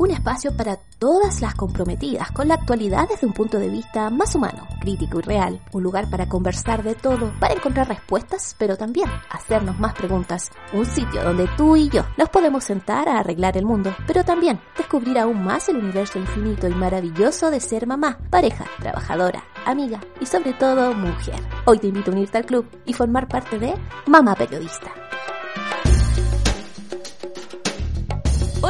un espacio para todas las comprometidas con la actualidad desde un punto de vista más humano, crítico y real, un lugar para conversar de todo, para encontrar respuestas, pero también hacernos más preguntas, un sitio donde tú y yo nos podemos sentar a arreglar el mundo, pero también descubrir aún más el universo infinito y maravilloso de ser mamá, pareja, trabajadora, amiga y sobre todo mujer. Hoy te invito a unirte al club y formar parte de Mamá Periodista.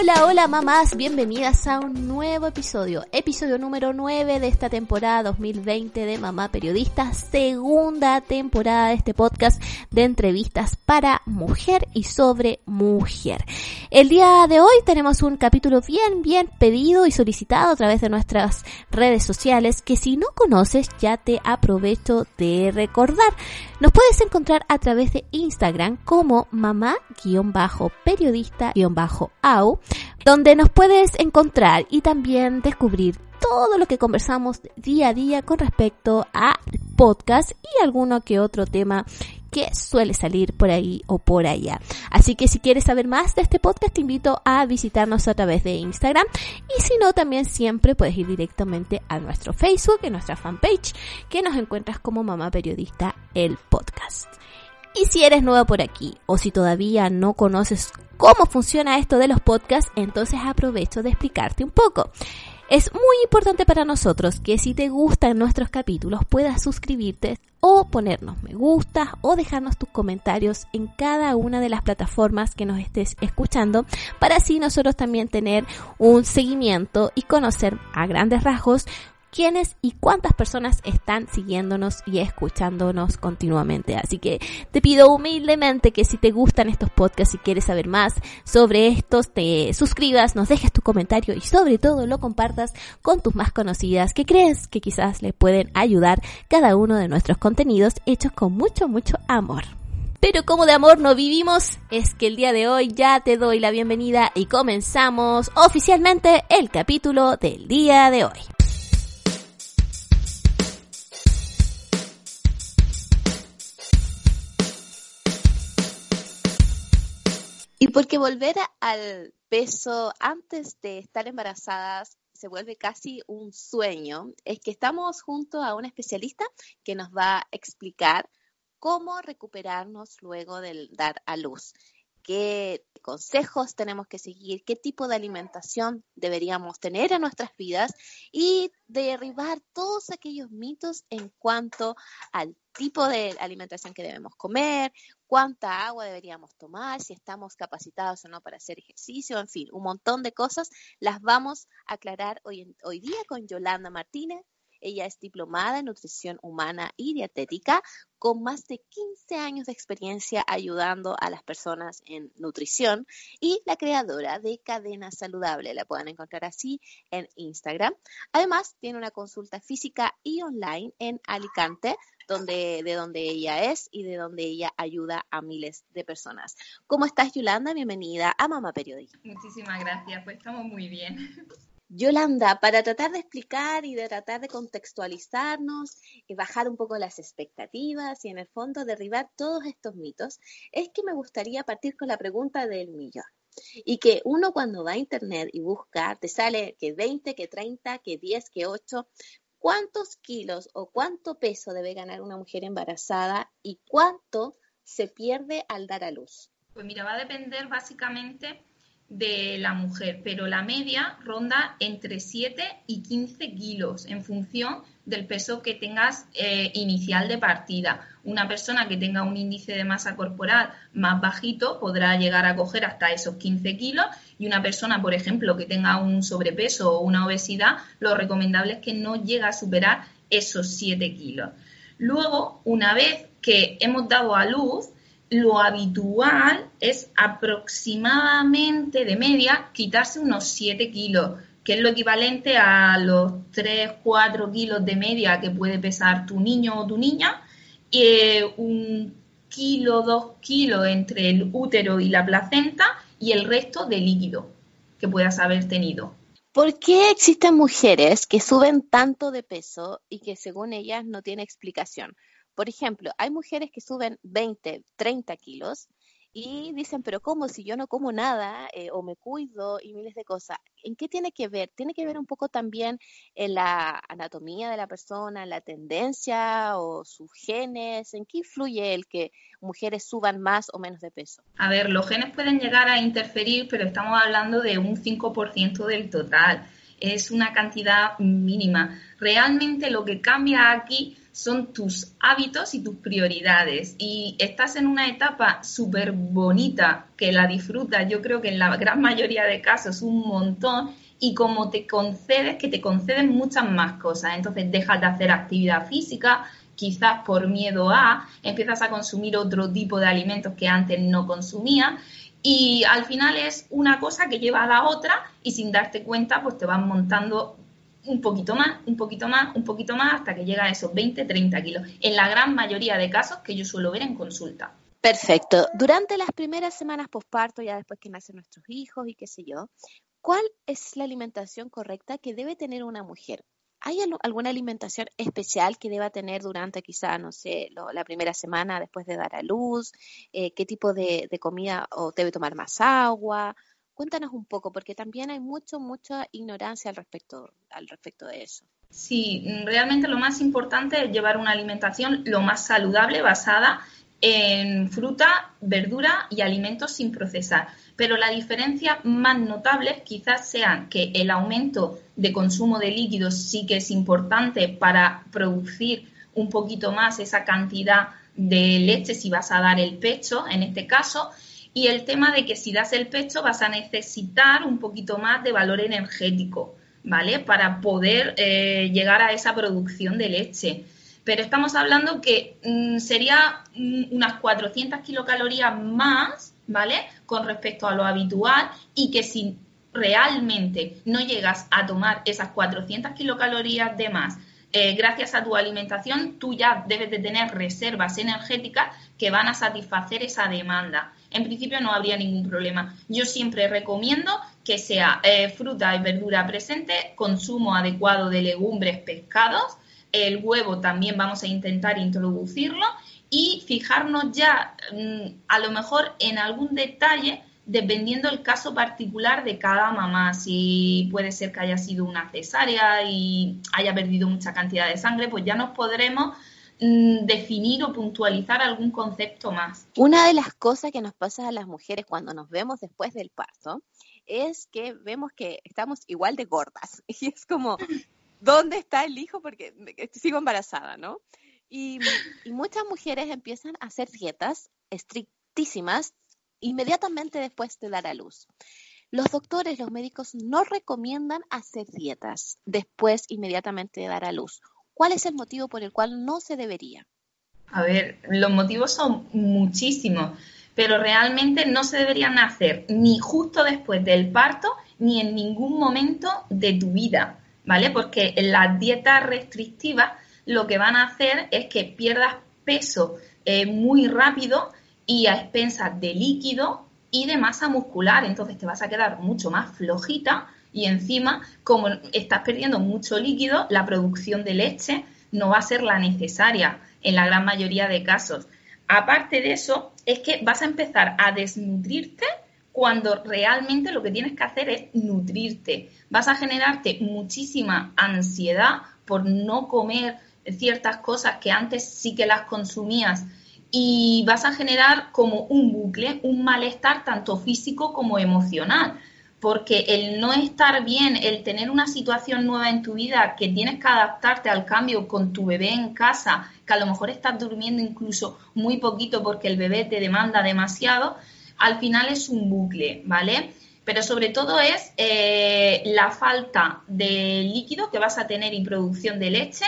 Hola, hola mamás, bienvenidas a un nuevo episodio, episodio número 9 de esta temporada 2020 de Mamá Periodista, segunda temporada de este podcast de entrevistas para mujer y sobre mujer. El día de hoy tenemos un capítulo bien, bien pedido y solicitado a través de nuestras redes sociales que si no conoces ya te aprovecho de recordar. Nos puedes encontrar a través de Instagram como mamá-periodista-au, donde nos puedes encontrar y también descubrir todo lo que conversamos día a día con respecto a podcast y alguno que otro tema que suele salir por ahí o por allá. Así que si quieres saber más de este podcast, te invito a visitarnos a través de Instagram y si no, también siempre puedes ir directamente a nuestro Facebook, en nuestra fanpage, que nos encuentras como Mamá Periodista, el podcast. Y si eres nueva por aquí o si todavía no conoces cómo funciona esto de los podcasts, entonces aprovecho de explicarte un poco. Es muy importante para nosotros que si te gustan nuestros capítulos puedas suscribirte o ponernos me gusta o dejarnos tus comentarios en cada una de las plataformas que nos estés escuchando para así nosotros también tener un seguimiento y conocer a grandes rasgos quiénes y cuántas personas están siguiéndonos y escuchándonos continuamente. Así que te pido humildemente que si te gustan estos podcasts y quieres saber más sobre estos, te suscribas, nos dejes tu comentario y sobre todo lo compartas con tus más conocidas que crees que quizás le pueden ayudar cada uno de nuestros contenidos hechos con mucho, mucho amor. Pero como de amor no vivimos, es que el día de hoy ya te doy la bienvenida y comenzamos oficialmente el capítulo del día de hoy. Y porque volver al peso antes de estar embarazadas se vuelve casi un sueño, es que estamos junto a una especialista que nos va a explicar cómo recuperarnos luego del dar a luz qué consejos tenemos que seguir, qué tipo de alimentación deberíamos tener en nuestras vidas y derribar todos aquellos mitos en cuanto al tipo de alimentación que debemos comer, cuánta agua deberíamos tomar, si estamos capacitados o no para hacer ejercicio, en fin, un montón de cosas las vamos a aclarar hoy, hoy día con Yolanda Martínez, ella es diplomada en nutrición humana y dietética con más de 15 años de experiencia ayudando a las personas en nutrición y la creadora de Cadena Saludable. La pueden encontrar así en Instagram. Además, tiene una consulta física y online en Alicante, donde, de donde ella es y de donde ella ayuda a miles de personas. ¿Cómo estás, Yolanda? Bienvenida a Mama Periodista. Muchísimas gracias, pues estamos muy bien. Yolanda, para tratar de explicar y de tratar de contextualizarnos y bajar un poco las expectativas y en el fondo derribar todos estos mitos, es que me gustaría partir con la pregunta del millón. Y que uno cuando va a internet y busca, te sale que 20, que 30, que 10, que 8, ¿cuántos kilos o cuánto peso debe ganar una mujer embarazada y cuánto se pierde al dar a luz? Pues mira, va a depender básicamente de la mujer, pero la media ronda entre 7 y 15 kilos en función del peso que tengas eh, inicial de partida. Una persona que tenga un índice de masa corporal más bajito podrá llegar a coger hasta esos 15 kilos y una persona, por ejemplo, que tenga un sobrepeso o una obesidad, lo recomendable es que no llegue a superar esos 7 kilos. Luego, una vez que hemos dado a luz, lo habitual es aproximadamente de media quitarse unos 7 kilos, que es lo equivalente a los 3, 4 kilos de media que puede pesar tu niño o tu niña, y eh, un kilo, dos kilos entre el útero y la placenta y el resto de líquido que puedas haber tenido. ¿Por qué existen mujeres que suben tanto de peso y que según ellas no tiene explicación? Por ejemplo, hay mujeres que suben 20, 30 kilos y dicen, pero ¿cómo si yo no como nada eh, o me cuido y miles de cosas? ¿En qué tiene que ver? Tiene que ver un poco también en la anatomía de la persona, la tendencia o sus genes, ¿en qué influye el que mujeres suban más o menos de peso? A ver, los genes pueden llegar a interferir, pero estamos hablando de un 5% del total. Es una cantidad mínima. Realmente lo que cambia aquí son tus hábitos y tus prioridades. Y estás en una etapa súper bonita que la disfrutas, yo creo que en la gran mayoría de casos un montón. Y como te concedes, que te conceden muchas más cosas. Entonces dejas de hacer actividad física, quizás por miedo a, empiezas a consumir otro tipo de alimentos que antes no consumías. Y al final es una cosa que lleva a la otra y sin darte cuenta, pues te vas montando un poquito más, un poquito más, un poquito más, hasta que llega a esos 20, 30 kilos, en la gran mayoría de casos que yo suelo ver en consulta. Perfecto. Durante las primeras semanas posparto, ya después que nacen nuestros hijos y qué sé yo, ¿cuál es la alimentación correcta que debe tener una mujer? ¿Hay alguna alimentación especial que deba tener durante quizá, no sé, la primera semana después de dar a luz? Eh, ¿Qué tipo de, de comida o debe tomar más agua? Cuéntanos un poco, porque también hay mucho, mucha ignorancia al respecto, al respecto de eso. Sí, realmente lo más importante es llevar una alimentación lo más saludable, basada en fruta, verdura y alimentos sin procesar. Pero la diferencia más notable quizás sea que el aumento de consumo de líquidos sí que es importante para producir un poquito más esa cantidad de leche si vas a dar el pecho, en este caso, y el tema de que si das el pecho vas a necesitar un poquito más de valor energético, ¿vale? Para poder eh, llegar a esa producción de leche. Pero estamos hablando que mm, sería mm, unas 400 kilocalorías más, ¿vale? Con respecto a lo habitual y que si realmente no llegas a tomar esas 400 kilocalorías de más eh, gracias a tu alimentación, tú ya debes de tener reservas energéticas que van a satisfacer esa demanda en principio no habría ningún problema. Yo siempre recomiendo que sea eh, fruta y verdura presente, consumo adecuado de legumbres, pescados, el huevo también vamos a intentar introducirlo y fijarnos ya mm, a lo mejor en algún detalle dependiendo el caso particular de cada mamá, si puede ser que haya sido una cesárea y haya perdido mucha cantidad de sangre, pues ya nos podremos definir o puntualizar algún concepto más. Una de las cosas que nos pasa a las mujeres cuando nos vemos después del parto es que vemos que estamos igual de gordas. Y es como, ¿dónde está el hijo? Porque sigo embarazada, ¿no? Y, y muchas mujeres empiezan a hacer dietas estrictísimas inmediatamente después de dar a luz. Los doctores, los médicos no recomiendan hacer dietas después inmediatamente de dar a luz ¿Cuál es el motivo por el cual no se debería? A ver, los motivos son muchísimos, pero realmente no se deberían hacer ni justo después del parto ni en ningún momento de tu vida, ¿vale? Porque las dietas restrictivas lo que van a hacer es que pierdas peso eh, muy rápido y a expensas de líquido y de masa muscular. Entonces te vas a quedar mucho más flojita y encima, como estás perdiendo mucho líquido, la producción de leche no va a ser la necesaria en la gran mayoría de casos. Aparte de eso, es que vas a empezar a desnutrirte cuando realmente lo que tienes que hacer es nutrirte. Vas a generarte muchísima ansiedad por no comer ciertas cosas que antes sí que las consumías y vas a generar como un bucle, un malestar tanto físico como emocional porque el no estar bien, el tener una situación nueva en tu vida, que tienes que adaptarte al cambio con tu bebé en casa, que a lo mejor estás durmiendo incluso muy poquito porque el bebé te demanda demasiado, al final es un bucle, ¿vale? Pero sobre todo es eh, la falta de líquido que vas a tener y producción de leche,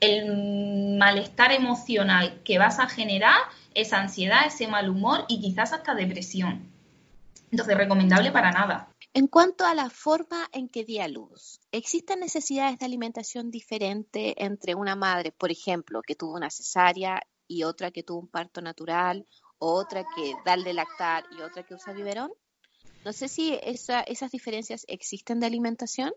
el malestar emocional que vas a generar, esa ansiedad, ese mal humor y quizás hasta depresión. Entonces, recomendable para nada. En cuanto a la forma en que di a luz, ¿existen necesidades de alimentación diferente entre una madre, por ejemplo, que tuvo una cesárea y otra que tuvo un parto natural, o otra que da de lactar y otra que usa biberón? No sé si esas diferencias existen de alimentación.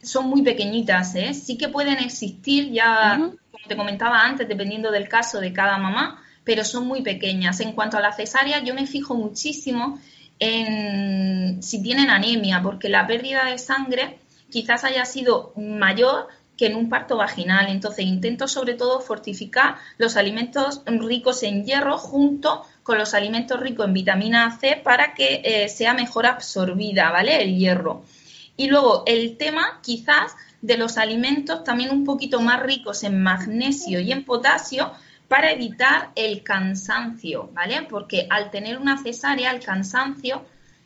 Son muy pequeñitas, ¿eh? Sí que pueden existir ya, como te comentaba antes, dependiendo del caso de cada mamá, pero son muy pequeñas. En cuanto a la cesárea, yo me fijo muchísimo si tienen anemia, porque la pérdida de sangre quizás haya sido mayor que en un parto vaginal. Entonces intento sobre todo fortificar los alimentos ricos en hierro junto con los alimentos ricos en vitamina C para que eh, sea mejor absorbida, ¿vale? El hierro. Y luego el tema quizás de los alimentos también un poquito más ricos en magnesio y en potasio para evitar el cansancio, ¿vale? Porque al tener una cesárea el cansancio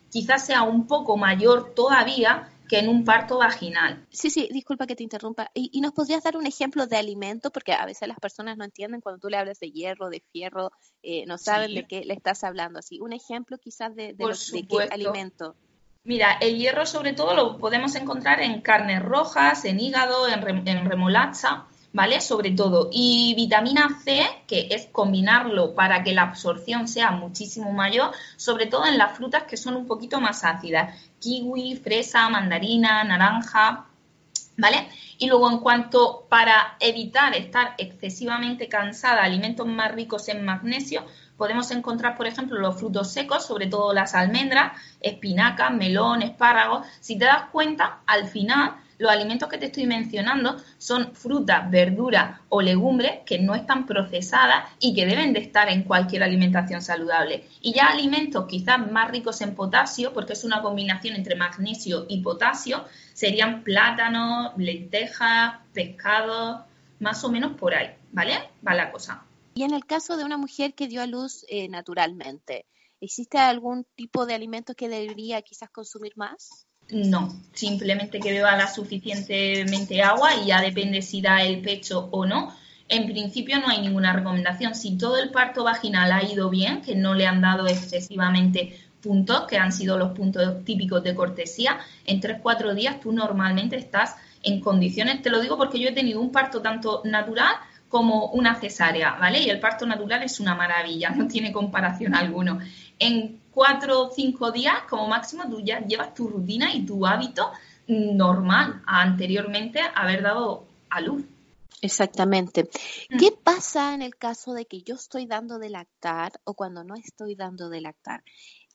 quizás sea un poco mayor todavía que en un parto vaginal. Sí, sí, disculpa que te interrumpa. ¿Y, nos podrías dar un ejemplo de alimento? Porque a veces las personas no entienden cuando tú le hablas de hierro, de fierro, eh, no saben de qué le estás hablando. Así, un ejemplo quizás de, de, qué alimento. Mira, el hierro sobre todo lo podemos encontrar en carnes rojas, en hígado, en, en remolacha. ¿Vale? Sobre todo. Y vitamina C, que es combinarlo para que la absorción sea muchísimo mayor, sobre todo en las frutas que son un poquito más ácidas. Kiwi, fresa, mandarina, naranja, ¿vale? Y luego en cuanto para evitar estar excesivamente cansada, alimentos más ricos en magnesio, podemos encontrar, por ejemplo, los frutos secos, sobre todo las almendras, espinacas, melón, espárragos. Si te das cuenta, al final los alimentos que te estoy mencionando son frutas, verduras o legumbres que no están procesadas y que deben de estar en cualquier alimentación saludable. Y ya alimentos quizás más ricos en potasio, porque es una combinación entre magnesio y potasio, serían plátanos, lentejas, pescados, más o menos por ahí, ¿vale? Va la cosa. Y en el caso de una mujer que dio a luz eh, naturalmente, ¿existe algún tipo de alimento que debería quizás consumir más? No, simplemente que beba la suficientemente agua y ya depende si da el pecho o no. En principio no hay ninguna recomendación. Si todo el parto vaginal ha ido bien, que no le han dado excesivamente puntos, que han sido los puntos típicos de cortesía, en 3-4 días tú normalmente estás en condiciones, te lo digo porque yo he tenido un parto tanto natural como una cesárea, ¿vale? Y el parto natural es una maravilla, no tiene comparación alguno. En cuatro o cinco días, como máximo, tú ya llevas tu rutina y tu hábito normal a anteriormente haber dado a luz. Exactamente. Mm. ¿Qué pasa en el caso de que yo estoy dando de lactar o cuando no estoy dando de lactar?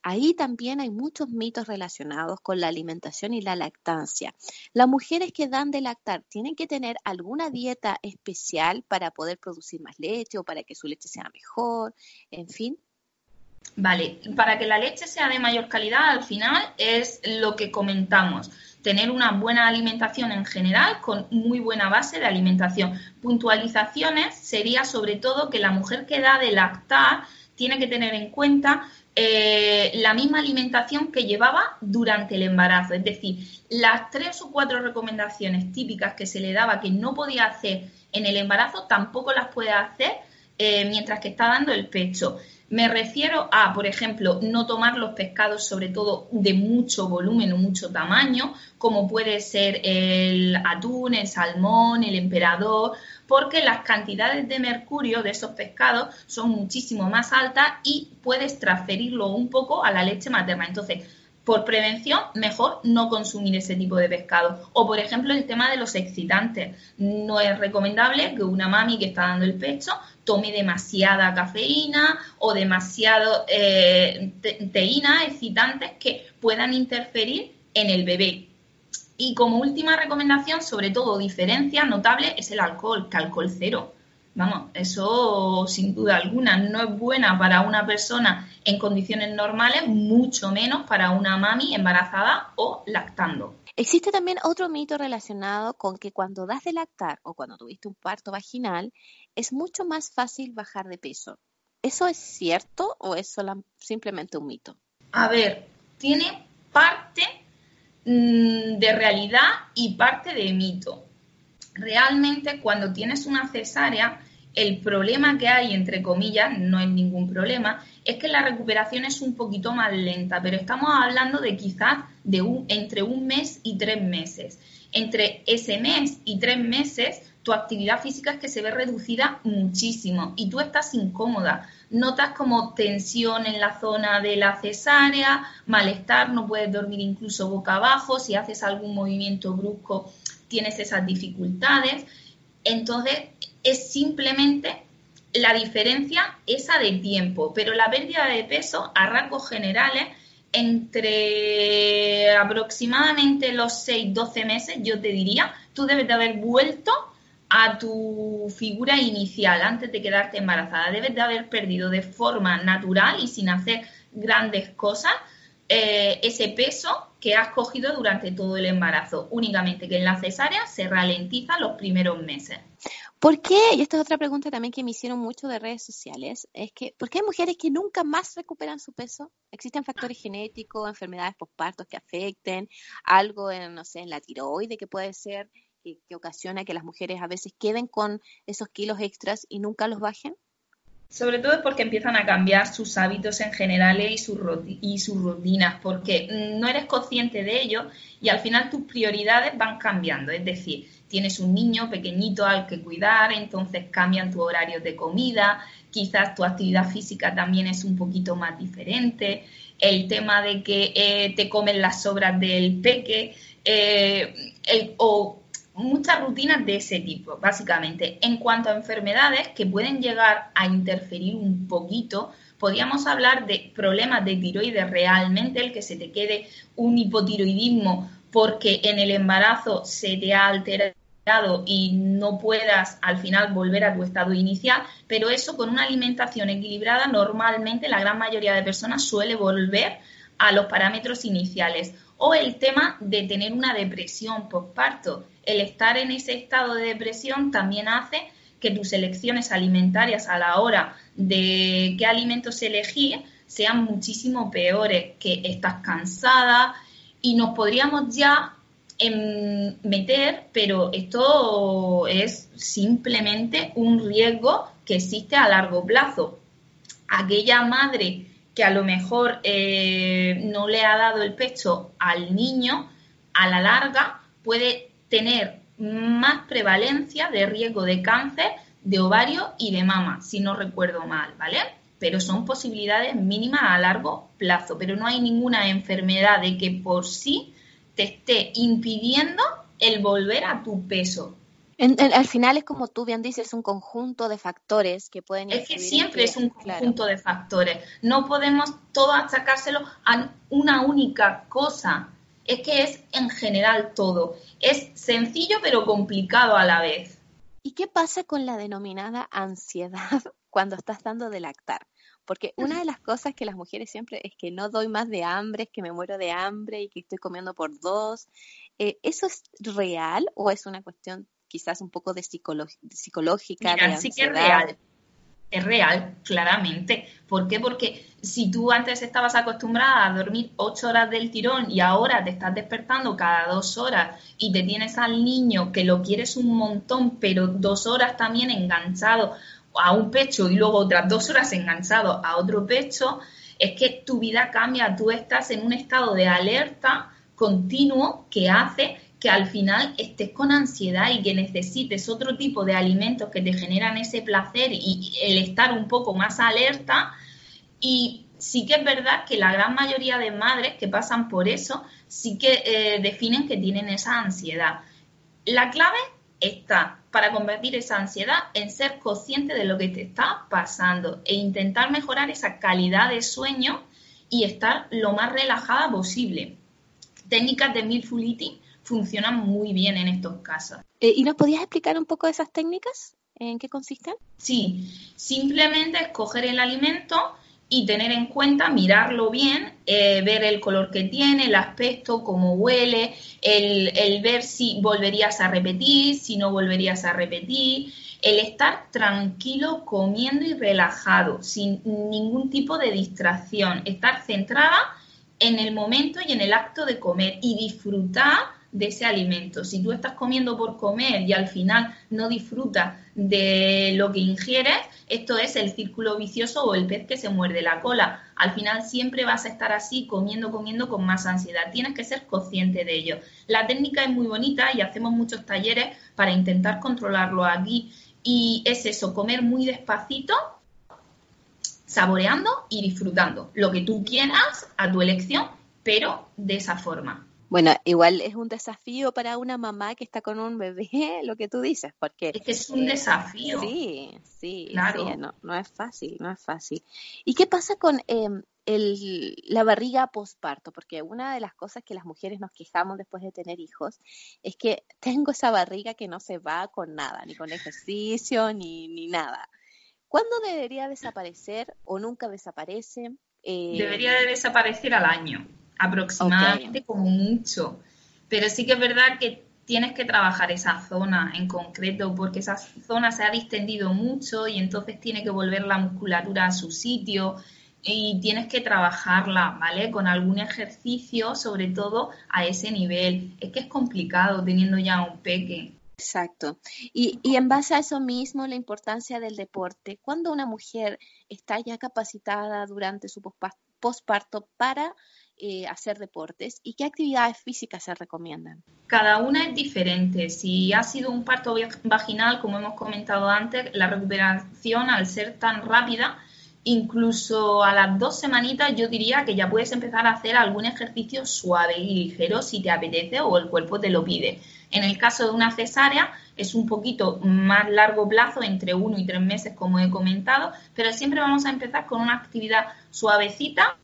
Ahí también hay muchos mitos relacionados con la alimentación y la lactancia. Las mujeres que dan de lactar tienen que tener alguna dieta especial para poder producir más leche o para que su leche sea mejor, en fin. Vale, para que la leche sea de mayor calidad, al final es lo que comentamos, tener una buena alimentación en general con muy buena base de alimentación. Puntualizaciones sería sobre todo que la mujer que da de lactar tiene que tener en cuenta eh, la misma alimentación que llevaba durante el embarazo. Es decir, las tres o cuatro recomendaciones típicas que se le daba que no podía hacer en el embarazo, tampoco las puede hacer eh, mientras que está dando el pecho. Me refiero a, por ejemplo, no tomar los pescados, sobre todo de mucho volumen o mucho tamaño, como puede ser el atún, el salmón, el emperador, porque las cantidades de mercurio de esos pescados son muchísimo más altas y puedes transferirlo un poco a la leche materna. Entonces, por prevención, mejor no consumir ese tipo de pescado. O, por ejemplo, el tema de los excitantes. No es recomendable que una mami que está dando el pecho tome demasiada cafeína o demasiado eh, teína, excitantes que puedan interferir en el bebé. Y como última recomendación, sobre todo diferencia notable, es el alcohol, que alcohol cero. Vamos, eso sin duda alguna no es buena para una persona en condiciones normales, mucho menos para una mami embarazada o lactando. Existe también otro mito relacionado con que cuando das de lactar o cuando tuviste un parto vaginal, es mucho más fácil bajar de peso. ¿Eso es cierto o es simplemente un mito? A ver, tiene parte mm, de realidad y parte de mito realmente cuando tienes una cesárea, el problema que hay, entre comillas, no es ningún problema, es que la recuperación es un poquito más lenta, pero estamos hablando de quizás de un, entre un mes y tres meses. Entre ese mes y tres meses, tu actividad física es que se ve reducida muchísimo y tú estás incómoda. Notas como tensión en la zona de la cesárea, malestar, no puedes dormir incluso boca abajo, si haces algún movimiento brusco tienes esas dificultades. Entonces, es simplemente la diferencia esa de tiempo, pero la pérdida de peso a rasgos generales entre aproximadamente los 6-12 meses, yo te diría, tú debes de haber vuelto a tu figura inicial antes de quedarte embarazada. Debes de haber perdido de forma natural y sin hacer grandes cosas eh, ese peso que has cogido durante todo el embarazo. Únicamente que en la cesárea se ralentiza los primeros meses. ¿Por qué? Y esta es otra pregunta también que me hicieron mucho de redes sociales. Es que, ¿por qué hay mujeres que nunca más recuperan su peso? ¿Existen factores genéticos, enfermedades postpartos que afecten, algo en, no sé, en la tiroide que puede ser, que, que ocasiona que las mujeres a veces queden con esos kilos extras y nunca los bajen? Sobre todo porque empiezan a cambiar sus hábitos en general y, y sus rutinas, porque no eres consciente de ello y al final tus prioridades van cambiando. Es decir, tienes un niño pequeñito al que cuidar, entonces cambian tu horario de comida, quizás tu actividad física también es un poquito más diferente, el tema de que eh, te comen las sobras del peque, eh, o muchas rutinas de ese tipo, básicamente. En cuanto a enfermedades que pueden llegar a interferir un poquito, podríamos hablar de problemas de tiroides realmente, el que se te quede un hipotiroidismo porque en el embarazo se te ha alterado y no puedas al final volver a tu estado inicial, pero eso con una alimentación equilibrada normalmente la gran mayoría de personas suele volver a los parámetros iniciales. O el tema de tener una depresión postparto el estar en ese estado de depresión también hace que tus elecciones alimentarias a la hora de qué alimentos elegir sean muchísimo peores, que estás cansada y nos podríamos ya em, meter, pero esto es simplemente un riesgo que existe a largo plazo. Aquella madre que a lo mejor eh, no le ha dado el pecho al niño, a la larga puede tener más prevalencia de riesgo de cáncer de ovario y de mama, si no recuerdo mal, ¿vale? Pero son posibilidades mínimas a largo plazo, pero no hay ninguna enfermedad de que por sí te esté impidiendo el volver a tu peso. al final es como tú bien dices, un conjunto de factores que pueden... Es que siempre es un conjunto de factores. No podemos todo achacárselo a una única cosa es que es en general todo. Es sencillo pero complicado a la vez. ¿Y qué pasa con la denominada ansiedad cuando estás dando de lactar? Porque una de las cosas que las mujeres siempre es que no doy más de hambre, es que me muero de hambre y que estoy comiendo por dos. Eh, ¿Eso es real o es una cuestión quizás un poco de psicológica? de sí que es real es real, claramente. ¿Por qué? Porque si tú antes estabas acostumbrada a dormir ocho horas del tirón y ahora te estás despertando cada dos horas y te tienes al niño que lo quieres un montón, pero dos horas también enganchado a un pecho y luego otras dos horas enganchado a otro pecho, es que tu vida cambia, tú estás en un estado de alerta continuo que hace que al final estés con ansiedad y que necesites otro tipo de alimentos que te generan ese placer y el estar un poco más alerta. Y sí que es verdad que la gran mayoría de madres que pasan por eso sí que eh, definen que tienen esa ansiedad. La clave está para convertir esa ansiedad en ser consciente de lo que te está pasando e intentar mejorar esa calidad de sueño y estar lo más relajada posible. Técnicas de mindful eating funcionan muy bien en estos casos. Eh, ¿Y nos podías explicar un poco de esas técnicas? ¿En qué consisten? Sí, simplemente escoger el alimento y tener en cuenta, mirarlo bien, eh, ver el color que tiene, el aspecto, cómo huele, el, el, ver si volverías a repetir, si no volverías a repetir, el estar tranquilo comiendo y relajado, sin ningún tipo de distracción, estar centrada en el momento y en el acto de comer y disfrutar de ese alimento. Si tú estás comiendo por comer y al final no disfrutas de lo que ingieres, esto es el círculo vicioso o el pez que se muerde la cola. Al final siempre vas a estar así, comiendo, comiendo con más ansiedad. Tienes que ser consciente de ello. La técnica es muy bonita y hacemos muchos talleres para intentar controlarlo aquí. Y es eso, comer muy despacito, saboreando y disfrutando lo que tú quieras a tu elección, pero de esa forma. Bueno, igual es un desafío para una mamá que está con un bebé, lo que tú dices, porque... Es que es un desafío. Sí, sí, claro. no, no, es fácil, no es fácil. ¿Y qué pasa con em, el, la barriga postparto? Porque una de las cosas que las mujeres nos quejamos después de tener hijos es que tengo esa barriga que no se va con nada, ni con ejercicio, ni, ni nada. ¿Cuándo debería desaparecer o nunca desaparece? Eh, debería de desaparecer al año aproximadamente como mucho. Pero sí que es verdad que tienes que trabajar esa zona en concreto porque esa zona se ha distendido mucho y entonces tiene que volver la musculatura a su sitio y tienes que trabajarla, ¿vale? Con algún ejercicio, sobre todo a ese nivel. Es que es complicado teniendo ya un peque. Exacto. Y, y en base a eso mismo, la importancia del deporte. Cuando una mujer está ya capacitada durante su posparto para eh, hacer deportes y qué actividades físicas se recomiendan? Cada una es diferente. Si ha sido un parto vaginal, como hemos comentado antes, la recuperación al ser tan rápida, incluso a las dos semanitas yo diría que ya puedes empezar a hacer algún ejercicio suave y ligero si te apetece o el cuerpo te lo pide. En el caso de una cesárea es un poquito más largo plazo, entre uno y tres meses como he comentado, pero siempre vamos a empezar con una actividad suavecita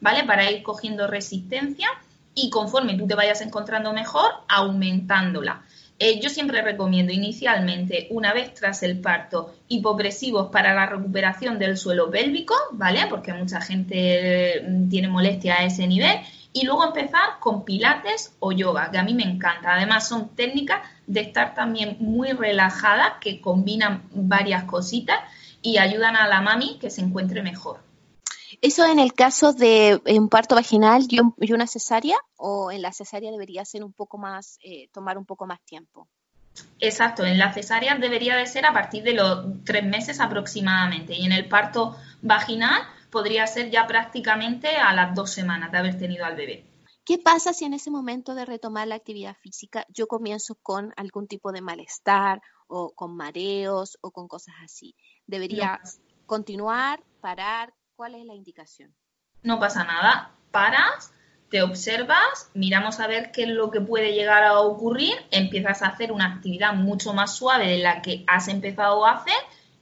¿vale? Para ir cogiendo resistencia y conforme tú te vayas encontrando mejor, aumentándola. Eh, yo siempre recomiendo inicialmente, una vez tras el parto, hipopresivos para la recuperación del suelo pélvico, ¿vale? Porque mucha gente mm, tiene molestia a ese nivel. Y luego empezar con pilates o yoga, que a mí me encanta. Además son técnicas de estar también muy relajadas, que combinan varias cositas y ayudan a la mami que se encuentre mejor. ¿Eso en el caso de un parto vaginal y, una cesárea o en la cesárea debería ser un poco más, eh, tomar un poco más tiempo? Exacto, en la cesárea debería de ser a partir de los tres meses aproximadamente y en el parto vaginal podría ser ya prácticamente a las dos semanas de haber tenido al bebé. ¿Qué pasa si en ese momento de retomar la actividad física yo comienzo con algún tipo de malestar o con mareos o con cosas así? ¿Debería continuar, parar? ¿Cuál es la indicación? No pasa nada, paras, te observas, miramos a ver qué es lo que puede llegar a ocurrir, empiezas a hacer una actividad mucho más suave de la que has empezado a hacer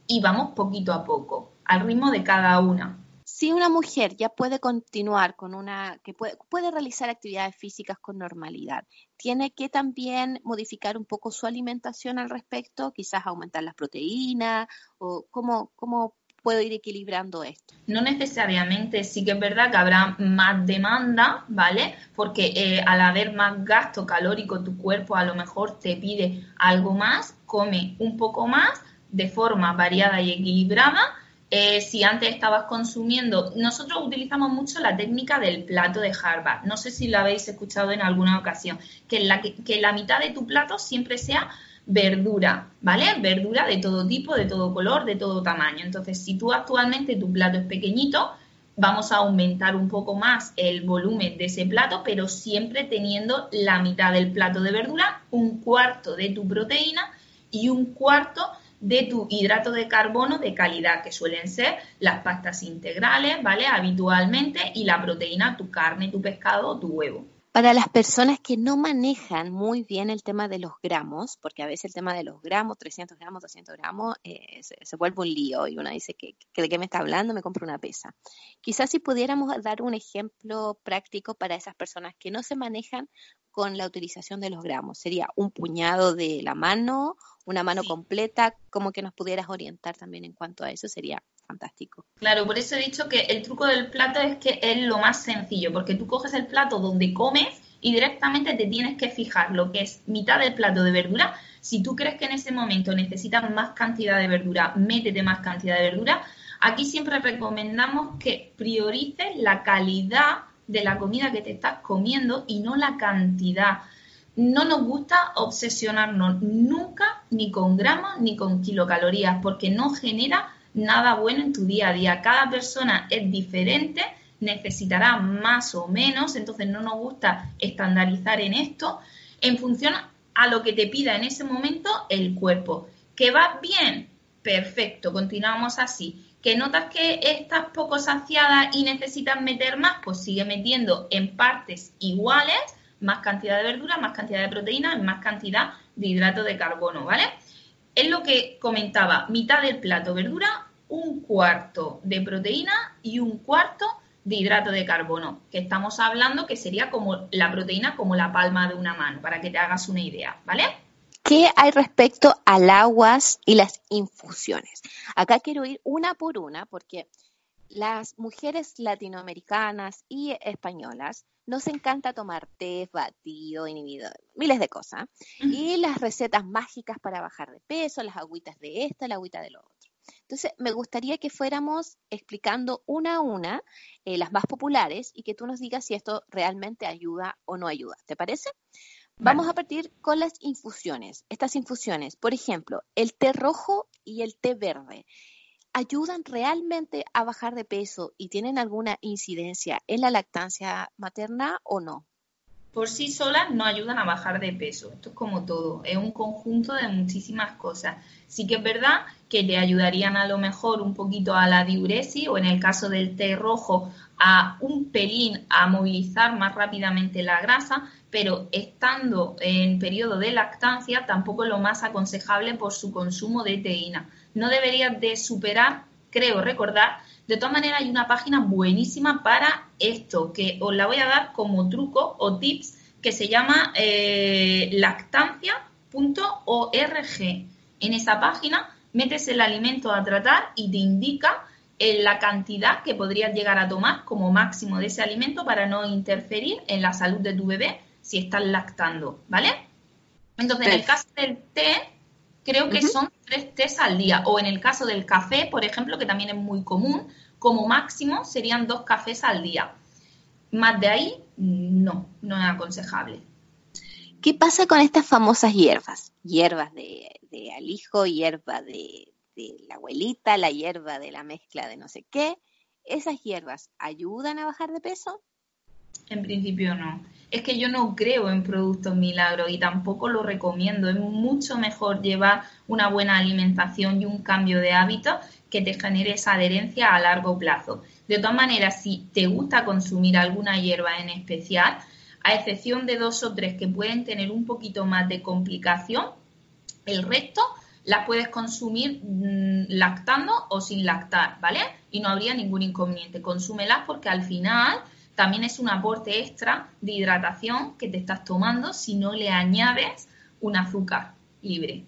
y vamos poquito a poco, al ritmo de cada una. Si una mujer ya puede continuar con una, que puede, puede realizar actividades físicas con normalidad, tiene que también modificar un poco su alimentación al respecto, quizás aumentar las proteínas o cómo, cómo puedo ir equilibrando esto? No necesariamente, sí que es verdad que habrá más demanda, ¿vale? Porque eh, al haber más gasto calórico, tu cuerpo a lo mejor te pide algo más, come un poco más de forma variada y equilibrada. Eh, si antes estabas consumiendo, nosotros utilizamos mucho la técnica del plato de Harvard. No sé si la habéis escuchado en alguna ocasión, que la, que la mitad de tu plato siempre sea verdura, ¿vale? Verdura de todo tipo, de todo color, de todo tamaño. Entonces, si tú actualmente tu plato es pequeñito, vamos a aumentar un poco más el volumen de ese plato, pero siempre teniendo la mitad del plato de verdura, un cuarto de tu proteína y un cuarto de tu hidrato de carbono de calidad, que suelen ser las pastas integrales, ¿vale? Habitualmente, y la proteína, tu carne, tu pescado o tu huevo. Para las personas que no manejan muy bien el tema de los gramos, porque a veces el tema de los gramos, 300 gramos, 200 gramos, eh, se, vuelve un lío y uno dice que, de qué me está hablando, me compro una pesa. Quizás si pudiéramos dar un ejemplo práctico para esas personas que no se manejan con la utilización de los gramos, sería un puñado de la mano, una mano completa, como que nos pudieras orientar también en cuanto a eso, sería fantástico. Claro, por eso he dicho que el truco del plato es que es lo más sencillo, porque tú coges el plato donde comes y directamente te tienes que fijar lo que es mitad del plato de verdura. Si tú crees que en ese momento necesitas más cantidad de verdura, métete más cantidad de verdura. Aquí siempre recomendamos que priorices la calidad de la comida que te estás comiendo y no la cantidad. No nos gusta obsesionarnos nunca ni con gramos ni con kilocalorías porque no genera nada bueno en tu día a día. Cada persona es diferente, necesitará más o menos, entonces no nos gusta estandarizar en esto en función a lo que te pida en ese momento el cuerpo. ¿Que va bien? Perfecto, continuamos así. ¿Que notas que estás poco saciada y necesitas meter más? Pues sigue metiendo en partes iguales, más cantidad de verdura, más cantidad de proteína, más cantidad de hidrato de carbono, ¿vale? Es lo que comentaba, mitad del plato verdura, un cuarto de proteína y un cuarto de hidrato de carbono, que estamos hablando que sería como la proteína como la palma de una mano, para que te hagas una idea, ¿vale? ¿Qué hay respecto al aguas y las infusiones? Acá quiero ir una por una porque las mujeres latinoamericanas y españolas nos encanta tomar té, batido, inhibidor, miles de cosas. Y las recetas mágicas para bajar de peso, las agüitas de esta, la agüita de lo otro. Entonces, me gustaría que fuéramos explicando una a una eh, las más populares y que tú nos digas si esto realmente ayuda o no ayuda. ¿Te parece? Vamos a partir con las infusiones. Estas infusiones, por ejemplo, el té rojo y el té verde, ¿ayudan realmente a bajar de peso y tienen alguna incidencia en la lactancia materna o no? Por sí solas no ayudan a bajar de peso. Esto es como todo, es un conjunto de muchísimas cosas. Sí que es verdad que te ayudarían a lo mejor un poquito a la diuresis o en el caso del té rojo a un pelín a movilizar más rápidamente la grasa, pero estando en periodo de lactancia tampoco es lo más aconsejable por su consumo de teína. No debería de superar, creo recordar, de todas maneras, hay una página buenísima para esto, que os la voy a dar como truco o tips, que se llama eh, lactancia.org. En esa página metes el alimento a tratar y te indica eh, la cantidad que podrías llegar a tomar como máximo de ese alimento para no interferir en la salud de tu bebé si estás lactando, ¿vale? Entonces, en el caso del té, creo que son tres tés al día. O en el caso del café, por ejemplo, que también es muy común, como máximo serían dos cafés al día. Más de ahí, no, no es aconsejable. ¿Qué pasa con estas famosas hierbas? Hierbas de, alijo, hierba de, de la abuelita, la hierba de la mezcla de no sé qué. ¿Esas hierbas ayudan a bajar de peso? En principio no. Es que yo no creo en productos milagros y tampoco lo recomiendo. Es mucho mejor llevar una buena alimentación y un cambio de hábitos que te genere esa adherencia a largo plazo. De todas maneras, si te gusta consumir alguna hierba en especial, a excepción de dos o tres que pueden tener un poquito más de complicación, el resto las puedes consumir mm, lactando o sin lactar, ¿vale? Y no habría ningún inconveniente. Consúmelas porque al final también es un aporte extra de hidratación que te estás tomando si no le añades un azúcar libre.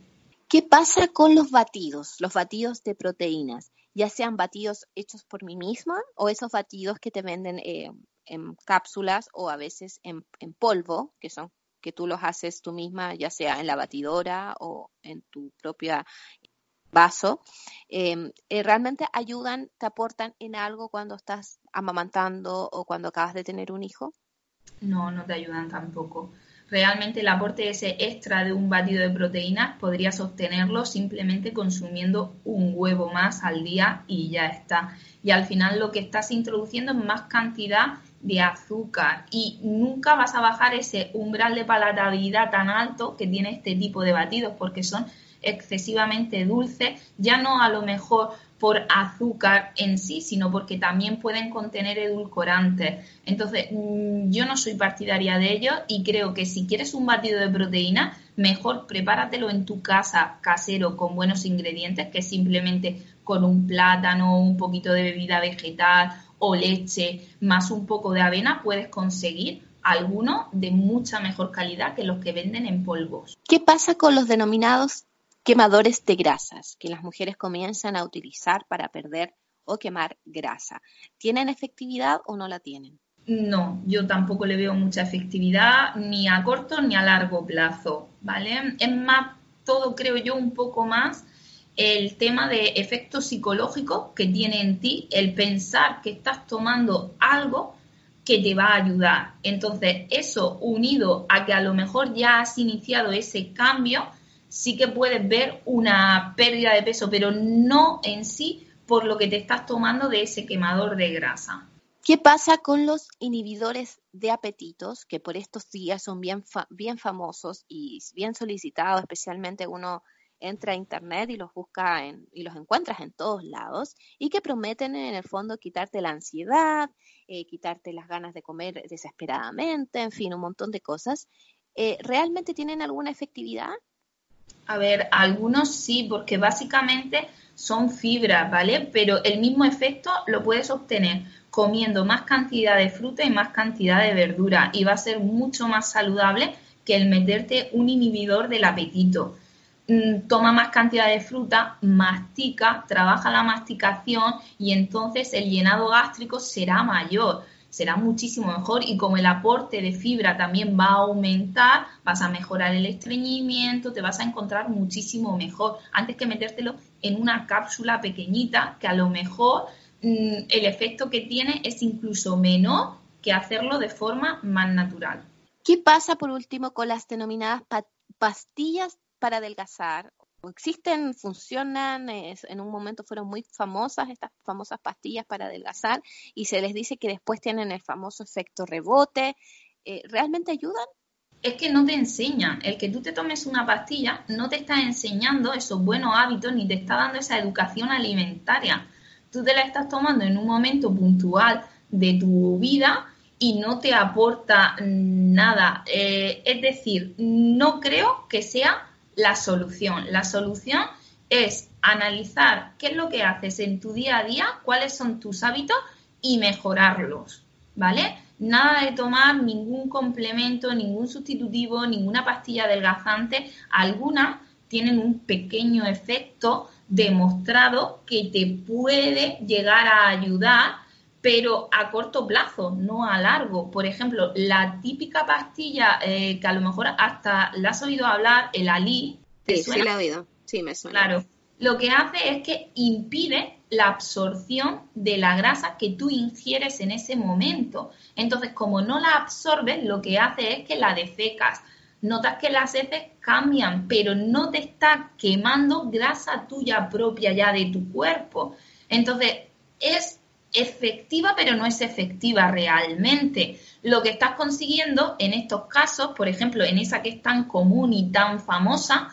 ¿Qué pasa con los batidos, los batidos de proteínas? Ya sean batidos hechos por mí misma o esos batidos que te venden eh, en cápsulas o a veces en, polvo, que son que tú los haces tú misma, ya sea en la batidora o en tu propia vaso, em, eh, realmente ayudan, te aportan en algo cuando estás amamantando o cuando acabas de tener un hijo? No, no te ayudan tampoco. Realmente el aporte ese extra de un batido de proteínas podrías obtenerlo simplemente consumiendo un huevo más al día y ya está. Y al final lo que estás introduciendo es más cantidad de azúcar y nunca vas a bajar ese umbral de palatabilidad tan alto que tiene este tipo de batidos porque son excesivamente dulces, ya no a lo mejor por azúcar en sí, sino porque también pueden contener edulcorantes. Entonces, mm, yo no soy partidaria de ello y creo que si quieres un batido de proteína, mejor prepáratelo en tu casa casero con buenos ingredientes que simplemente con un plátano, un poquito de bebida vegetal o leche más un poco de avena puedes conseguir alguno de mucha mejor calidad que los que venden en polvos. ¿Qué pasa con los denominados quemadores de grasas que las mujeres comienzan a utilizar para perder o quemar grasa. ¿Tienen efectividad o no la tienen? No, yo tampoco le veo mucha efectividad ni a corto ni a largo plazo, ¿vale? Es más, todo creo yo un poco más el tema de efecto psicológico que tiene en ti el pensar que estás tomando algo que te va a ayudar. Entonces, eso unido a que a lo mejor ya has iniciado ese cambio, sí que puedes ver una pérdida de peso, pero no en sí por lo que te estás tomando de ese quemador de grasa. ¿Qué pasa con los inhibidores de apetitos, que por estos días son bien, bien famosos y bien solicitados, especialmente uno entra a internet y los busca en, y los encuentras en todos lados y que prometen en el fondo quitarte la ansiedad, eh, quitarte las ganas de comer desesperadamente, en fin, un montón de cosas. Eh, ¿Realmente tienen alguna efectividad? A ver, algunos sí, porque básicamente son fibras, ¿vale? Pero el mismo efecto lo puedes obtener comiendo más cantidad de fruta y más cantidad de verdura y va a ser mucho más saludable que el meterte un inhibidor del apetito. Mm, toma más cantidad de fruta, mastica, trabaja la masticación y entonces el llenado gástrico será mayor será muchísimo mejor y como el aporte de fibra también va a aumentar, vas a mejorar el estreñimiento, te vas a encontrar muchísimo mejor antes que metértelo en una cápsula pequeñita que a lo mejor mm, el efecto que tiene es incluso menor que hacerlo de forma más natural. ¿Qué pasa por último con las denominadas pastillas para adelgazar existen, funcionan, en un momento fueron muy famosas estas famosas pastillas para adelgazar y se les dice que después tienen el famoso efecto rebote. Eh, ¿Realmente ayudan? Es que no te enseñan. El que tú te tomes una pastilla no te está enseñando esos buenos hábitos ni te está dando esa educación alimentaria. Tú te la estás tomando en un momento puntual de tu vida y no te aporta nada. Eh, es decir, no creo que sea la solución. La solución es analizar qué es lo que haces en tu día a día, cuáles son tus hábitos y mejorarlos, ¿vale? Nada de tomar ningún complemento, ningún sustitutivo, ninguna pastilla adelgazante. Algunas tienen un pequeño efecto demostrado que te puede llegar a ayudar, pero a corto plazo, no a largo. Por ejemplo, la típica pastilla eh, que a lo mejor hasta la has oído hablar, el Ali. sí, sí la he oído. Sí, me suena. Claro. Lo que hace es que impide la absorción de la grasa que tú ingieres en ese momento. Entonces, como no la absorbes, lo que hace es que la defecas. Notas que las heces cambian, pero no te está quemando grasa tuya propia ya de tu cuerpo. Entonces, es efectiva, pero no es efectiva realmente. Lo que estás consiguiendo en estos casos, por ejemplo, en esa que es tan común y tan famosa,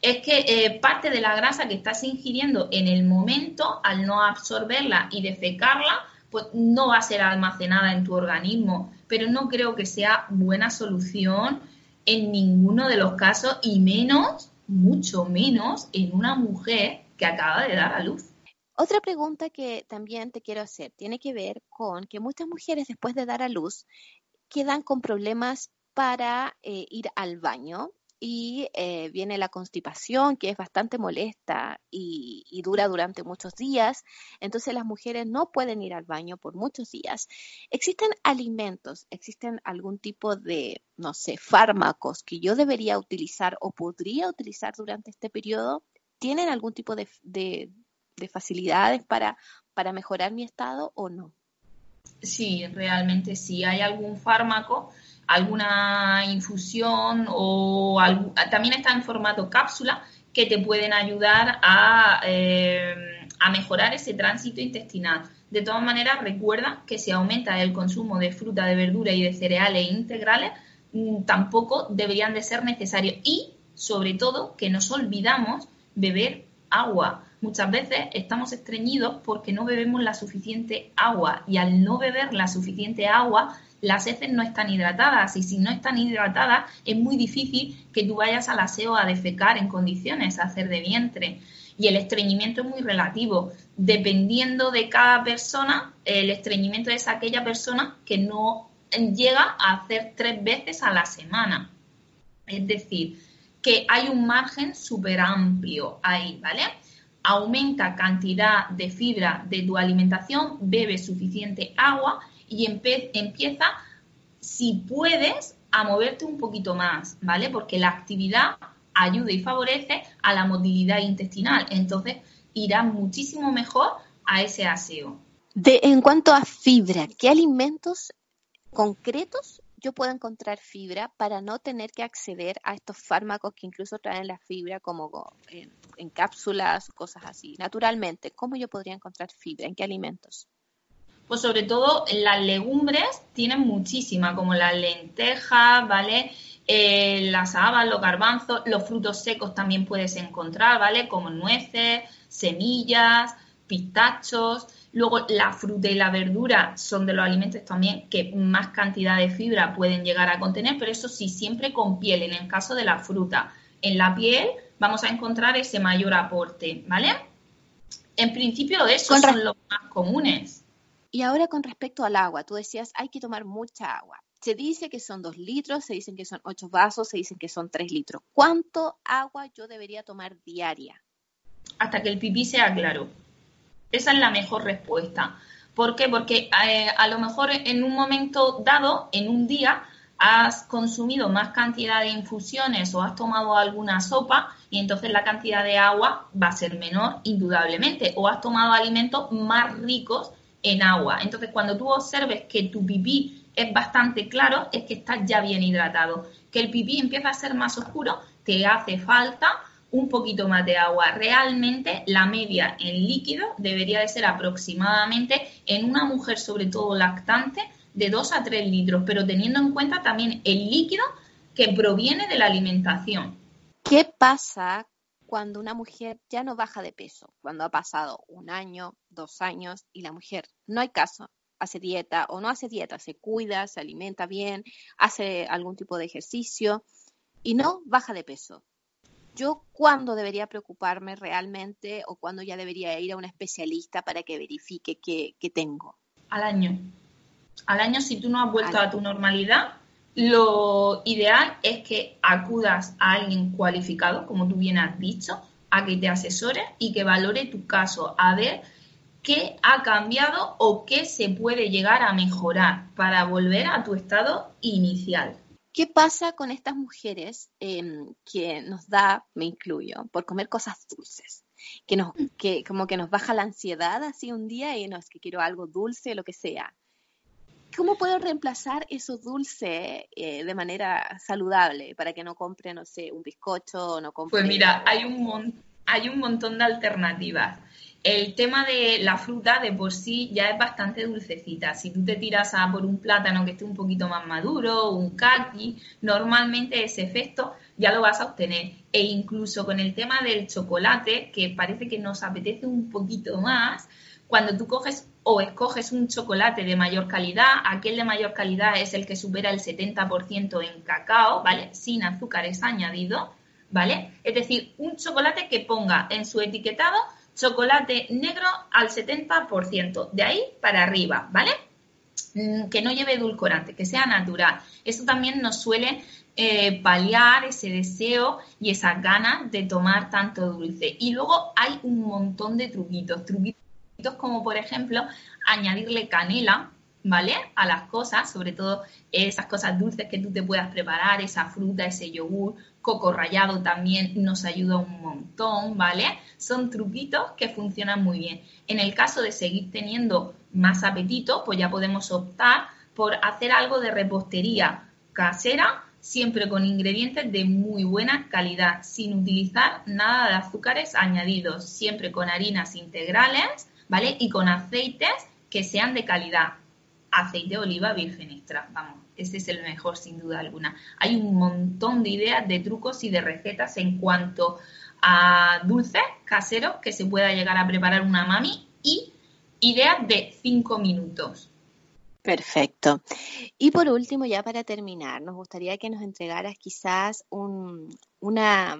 es que eh, parte de la grasa que estás ingiriendo en el momento, al no absorberla y defecarla, pues no va a ser almacenada en tu organismo. Pero no creo que sea buena solución en ninguno de los casos y menos, mucho menos, en una mujer que acaba de dar a luz. Otra pregunta que también te quiero hacer tiene que ver con que muchas mujeres después de dar a luz quedan con problemas para eh, ir al baño y eh, viene la constipación que es bastante molesta y, dura durante muchos días. Entonces las mujeres no pueden ir al baño por muchos días. ¿Existen alimentos, existen algún tipo de, no sé, fármacos que yo debería utilizar o podría utilizar durante este periodo? ¿Tienen algún tipo de, de de facilidades para, para mejorar mi estado o no? Sí, realmente sí. Hay algún fármaco, alguna infusión o también está en formato cápsula que te pueden ayudar a, eh, a mejorar ese tránsito intestinal. De todas maneras, recuerda que si aumenta el consumo de fruta, de verdura y de cereales integrales, mm, tampoco deberían de ser necesarios. Y, sobre todo, que nos olvidamos beber agua. Muchas veces estamos estreñidos porque no bebemos la suficiente agua y al no beber la suficiente agua, las heces no están hidratadas y si no están hidratadas es muy difícil que tú vayas al aseo a defecar en condiciones, a hacer de vientre. Y el estreñimiento es muy relativo. Dependiendo de cada persona, el estreñimiento es aquella persona que no llega a hacer tres veces a la semana. Es decir, que hay un margen súper amplio ahí, ¿vale? Aumenta cantidad de fibra de tu alimentación, bebe suficiente agua y empieza, si puedes, a moverte un poquito más, ¿vale? Porque la actividad ayuda y favorece a la motilidad intestinal. Entonces, irá muchísimo mejor a ese aseo. De, en cuanto a fibra, ¿qué alimentos concretos yo puedo encontrar fibra para no tener que acceder a estos fármacos que incluso traen la fibra como en, en cápsulas, cosas así. Naturalmente, ¿cómo yo podría encontrar fibra? ¿En qué alimentos? Pues sobre todo las legumbres tienen muchísima, como las lentejas, ¿vale? eh, las habas, los garbanzos, los frutos secos también puedes encontrar, ¿vale? Como nueces, semillas, pistachos. Luego la fruta y la verdura son de los alimentos también que más cantidad de fibra pueden llegar a contener, pero eso sí, siempre con piel, en el caso de la fruta. En la piel vamos a encontrar ese mayor aporte, ¿vale? En principio esos son los más comunes. Y ahora con respecto al agua, tú decías hay que tomar mucha agua. Se dice que son dos litros, se dicen que son ocho vasos, se dicen que son tres litros. ¿Cuánto agua yo debería tomar diaria? Hasta que el pipí sea claro. Esa es la mejor respuesta. ¿Por qué? Porque eh, a lo mejor en un momento dado, en un día, has consumido más cantidad de infusiones o has tomado alguna sopa y entonces la cantidad de agua va a ser menor, indudablemente, o has tomado alimentos más ricos en agua. Entonces, cuando tú observes que tu pipí es bastante claro, es que estás ya bien hidratado. Que el pipí empieza a ser más oscuro, te hace falta un poquito más de agua. Realmente la media en líquido debería de ser aproximadamente en una mujer, sobre todo lactante, de 2 a 3 litros, pero teniendo en cuenta también el líquido que proviene de la alimentación. ¿Qué pasa cuando una mujer ya no baja de peso? Cuando ha pasado un año, dos años y la mujer no hay caso, hace dieta o no hace dieta, se cuida, se alimenta bien, hace algún tipo de ejercicio y no baja de peso. ¿Yo cuándo debería preocuparme realmente o cuándo ya debería ir a un especialista para que verifique qué, tengo? Al año. Al año, si tú no has vuelto a tu normalidad, lo ideal es que acudas a alguien cualificado, como tú bien has dicho, a que te asesore y que valore tu caso, a ver qué ha cambiado o qué se puede llegar a mejorar para volver a tu estado inicial. ¿Qué pasa con estas mujeres em, que nos da, me incluyo, por comer cosas dulces? Que, nos, que como que nos baja la ansiedad así un día y no es que quiero algo dulce, lo que sea. ¿Cómo puedo reemplazar eso dulce eh, de manera saludable para que no compre, no sé, un bizcocho o no compre... Pues mira, hay un, hay un montón de alternativas. El tema de la fruta de por sí ya es bastante dulcecita. Si tú te tiras a por un plátano que esté un poquito más maduro, un kaki, normalmente ese efecto ya lo vas a obtener. E incluso con el tema del chocolate, que parece que nos apetece un poquito más, cuando tú coges o escoges un chocolate de mayor calidad, aquel de mayor calidad es el que supera el 70% en cacao, ¿vale? Sin azúcares añadidos, ¿vale? Es decir, un chocolate que ponga en su etiquetado chocolate negro al 70%, de ahí para arriba, ¿vale? Mm, que no lleve edulcorante, que sea natural. Eso también nos suele eh, paliar ese deseo y esa ganas de tomar tanto dulce. Y luego hay un montón de truquitos, truquitos como por ejemplo añadirle canela, ¿vale? A las cosas, sobre todo esas cosas dulces que tú te puedas preparar, esa fruta, ese yogur, coco rallado también nos ayuda un montón, ¿vale? Son truquitos que funcionan muy bien. En el caso de seguir teniendo más apetito, pues ya podemos optar por hacer algo de repostería casera, siempre con ingredientes de muy buena calidad, sin utilizar nada de azúcares añadidos, siempre con harinas integrales, ¿vale? Y con aceites que sean de calidad. Aceite de oliva virgen extra, vamos, ese es el mejor sin duda alguna. Hay un montón de ideas, de trucos y de recetas en cuanto a dulces caseros que se pueda llegar a preparar una mami y ideas de cinco minutos. Perfecto. Y por último, ya para terminar, nos gustaría que nos entregaras quizás un, una,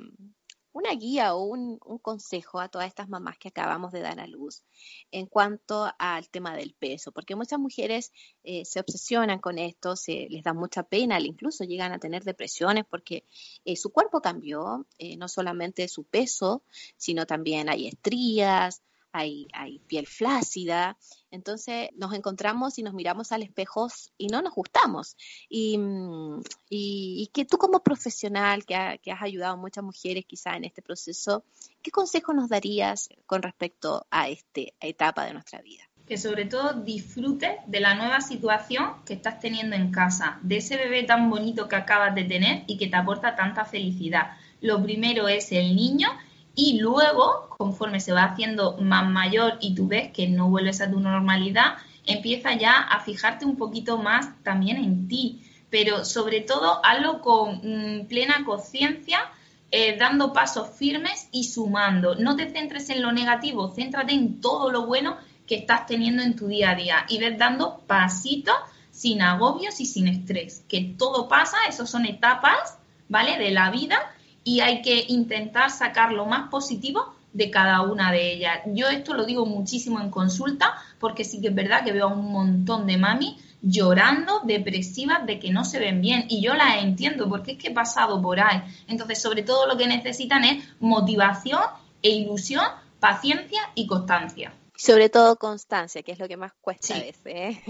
una guía o un, consejo a todas estas mamás que acabamos de dar a luz en cuanto al tema del peso, porque muchas mujeres eh, se obsesionan con esto, se les da mucha pena, incluso llegan a tener depresiones porque eh, su cuerpo cambió, eh, no solamente su peso, sino también hay estrías, hay, hay piel flácida, entonces nos encontramos y nos miramos al espejo y no nos gustamos. Y, mm, y, que tú como profesional que, has ayudado a muchas mujeres quizá en este proceso, ¿qué consejo nos darías con respecto a esta etapa de nuestra vida? que sobre todo disfrutes de la nueva situación que estás teniendo en casa, de ese bebé tan bonito que acabas de tener y que te aporta tanta felicidad. Lo primero es el niño y luego, conforme se va haciendo más mayor y tú ves que no vuelves a tu normalidad, empieza ya a fijarte un poquito más también en ti. pero sobre todo hazlo con mm, plena conciencia, eh, dando pasos firmes y sumando. No te centres en lo negativo, céntrate en todo lo bueno que estás teniendo en tu día a día y ves dando pasitos sin agobios y sin estrés, que todo pasa, esos son etapas, ¿vale? De la vida y hay que intentar sacar lo más positivo de cada una de ellas. Yo esto lo digo muchísimo en consulta porque sí que es verdad que veo a un montón de mami llorando, depresivas, de que no se ven bien. Y yo las entiendo porque es que he pasado por ahí. Entonces, sobre todo lo que necesitan es motivación e ilusión, paciencia y constancia. Sobre todo constancia, que es lo que más cuesta a veces. ¿eh?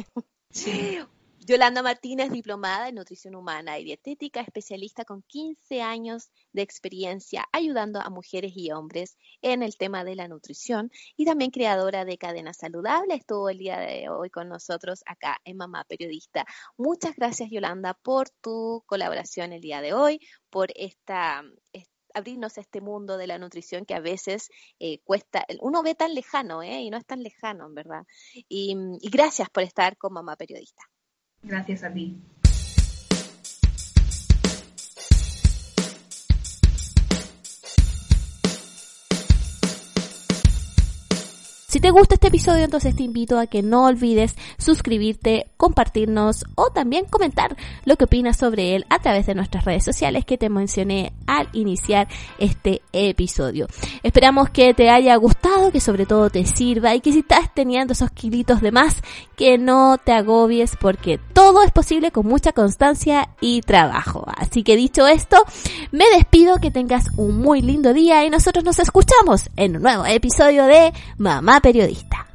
Sí. Yolanda Martínez, diplomada en nutrición humana y dietética, especialista con 15 años de experiencia ayudando a mujeres y hombres en el tema de la nutrición y también creadora de cadenas saludables. Estuvo el día de hoy con nosotros acá en Mamá Periodista. Muchas gracias Yolanda por tu colaboración el día de hoy, por esta, abrirnos a este mundo de la nutrición que a veces eh, cuesta, uno ve tan lejano, ¿eh? y no es tan lejano, en verdad. y gracias por estar con Mamá Periodista. Gracias a ti. Si te gusta este episodio, entonces te invito a que no olvides suscribirte, compartirnos o también comentar lo que opinas sobre él a través de nuestras redes sociales que te mencioné al iniciar este episodio. Esperamos que te haya gustado, que sobre todo te sirva y que si estás teniendo esos kilitos de más, que no te agobies porque todo es posible con mucha constancia y trabajo. Así que dicho esto, me despido, que tengas un muy lindo día y nosotros nos escuchamos en un nuevo episodio de Mamá periodista.